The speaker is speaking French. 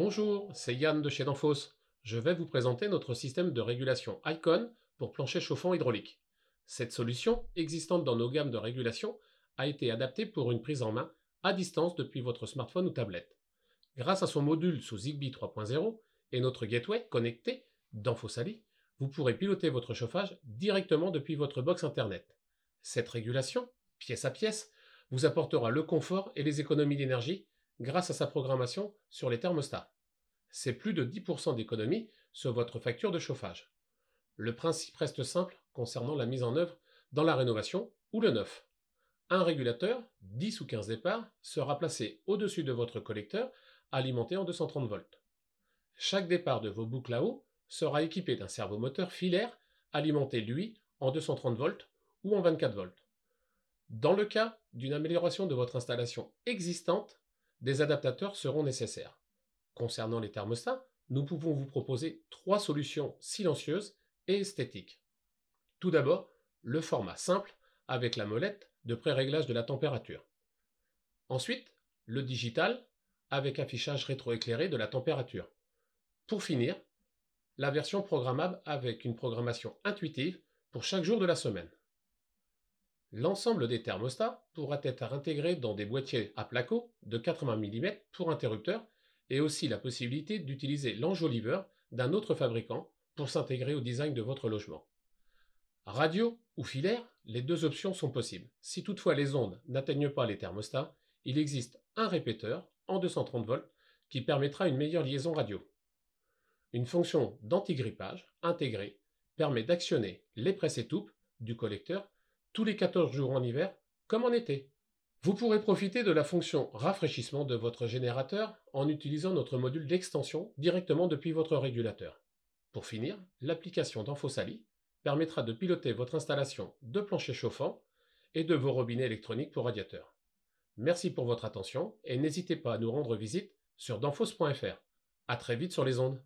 Bonjour, c'est Yann de chez Danfoss. Je vais vous présenter notre système de régulation Icon pour plancher chauffant hydraulique. Cette solution, existante dans nos gammes de régulation, a été adaptée pour une prise en main à distance depuis votre smartphone ou tablette. Grâce à son module sous Zigbee 3.0 et notre gateway connecté d'Anfosali, vous pourrez piloter votre chauffage directement depuis votre box Internet. Cette régulation, pièce à pièce, vous apportera le confort et les économies d'énergie grâce à sa programmation sur les thermostats. C'est plus de 10% d'économie sur votre facture de chauffage. Le principe reste simple concernant la mise en œuvre dans la rénovation ou le neuf. Un régulateur, 10 ou 15 départs, sera placé au-dessus de votre collecteur alimenté en 230 volts. Chaque départ de vos boucles à eau sera équipé d'un servomoteur filaire alimenté, lui, en 230 volts ou en 24 volts. Dans le cas d'une amélioration de votre installation existante, des adaptateurs seront nécessaires. Concernant les thermostats, nous pouvons vous proposer trois solutions silencieuses et esthétiques. Tout d'abord, le format simple avec la molette de pré-réglage de la température. Ensuite, le digital avec affichage rétroéclairé de la température. Pour finir, la version programmable avec une programmation intuitive pour chaque jour de la semaine. L'ensemble des thermostats pourra être intégré dans des boîtiers à placo de 80 mm pour interrupteur et aussi la possibilité d'utiliser l'enjoliveur d'un autre fabricant pour s'intégrer au design de votre logement. Radio ou filaire, les deux options sont possibles. Si toutefois les ondes n'atteignent pas les thermostats, il existe un répéteur en 230 volts qui permettra une meilleure liaison radio. Une fonction d'antigrippage intégrée permet d'actionner les presses étoupes du collecteur tous les 14 jours en hiver comme en été. Vous pourrez profiter de la fonction rafraîchissement de votre générateur en utilisant notre module d'extension directement depuis votre régulateur. Pour finir, l'application d'Anfosali permettra de piloter votre installation de plancher chauffant et de vos robinets électroniques pour radiateurs. Merci pour votre attention et n'hésitez pas à nous rendre visite sur danfos.fr. À très vite sur les ondes.